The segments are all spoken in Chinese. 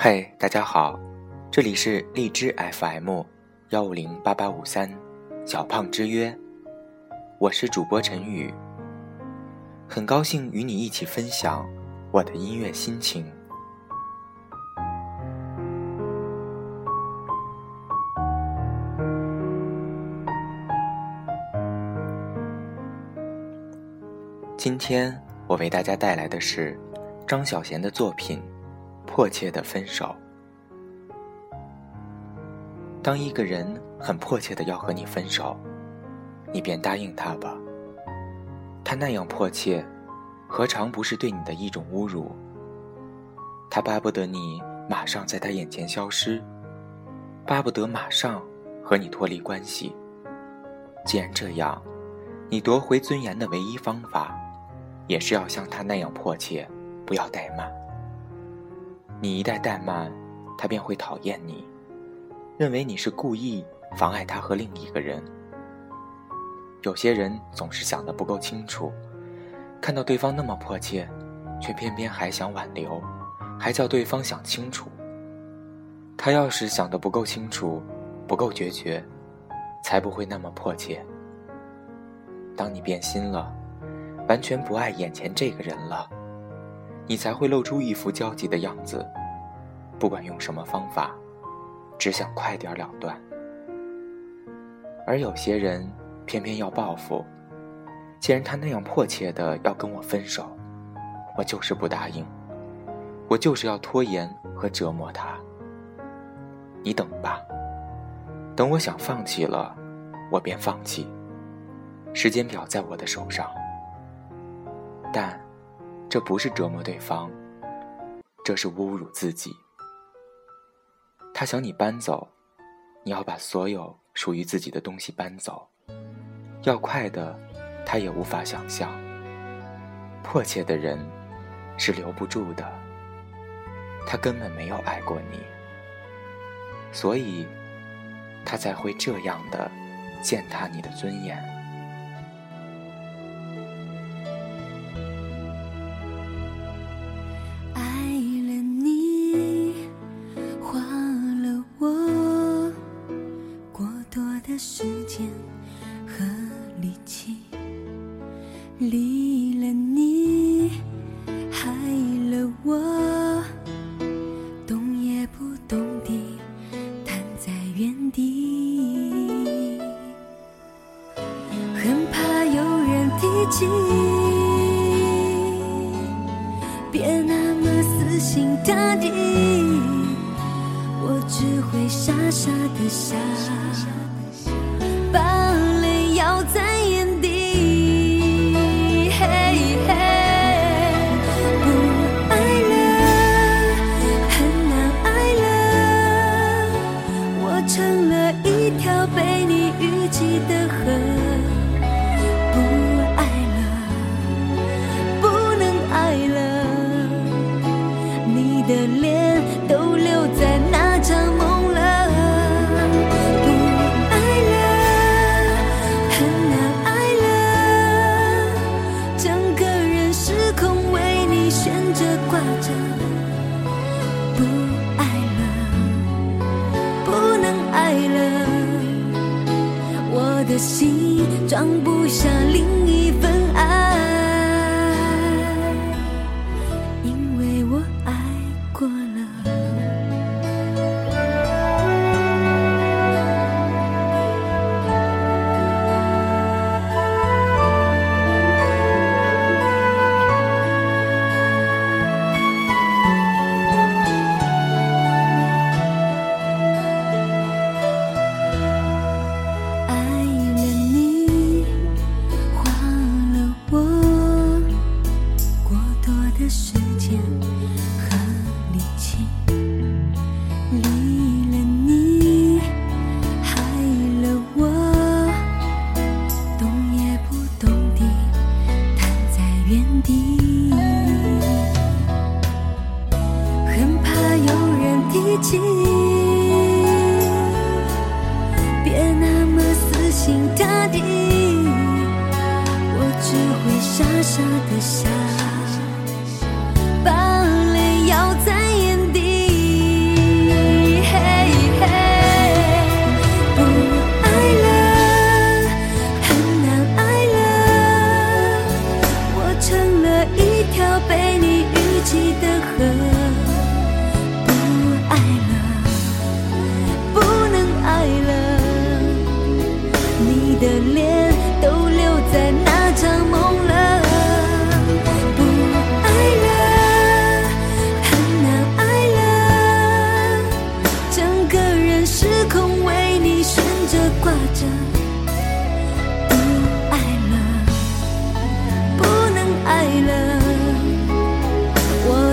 嘿，大家好，这里是荔枝 FM 幺五零八八五三小胖之约，我是主播陈宇，很高兴与你一起分享我的音乐心情。今天我为大家带来的是张小娴的作品《迫切的分手》。当一个人很迫切的要和你分手，你便答应他吧。他那样迫切，何尝不是对你的一种侮辱？他巴不得你马上在他眼前消失，巴不得马上和你脱离关系。既然这样，你夺回尊严的唯一方法。也是要像他那样迫切，不要怠慢。你一旦怠慢，他便会讨厌你，认为你是故意妨碍他和另一个人。有些人总是想得不够清楚，看到对方那么迫切，却偏偏还想挽留，还叫对方想清楚。他要是想得不够清楚，不够决绝，才不会那么迫切。当你变心了。完全不爱眼前这个人了，你才会露出一副焦急的样子。不管用什么方法，只想快点了断。而有些人偏偏要报复，既然他那样迫切的要跟我分手，我就是不答应，我就是要拖延和折磨他。你等吧，等我想放弃了，我便放弃。时间表在我的手上。但，这不是折磨对方，这是侮辱自己。他想你搬走，你要把所有属于自己的东西搬走，要快的，他也无法想象。迫切的人是留不住的，他根本没有爱过你，所以，他才会这样的践踏你的尊严。时间和力气离了你，害了我，动也不动地瘫在原地，很怕有人提起，别那么死心塌地，我只会傻傻的笑。不爱了不能爱了我的心装不下另一份爱。我的时间和力气。离了你害了我动也不动地躺在原地。很怕有人提起别那么死心塌地。我只会傻傻的笑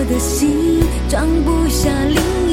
的心装不下另一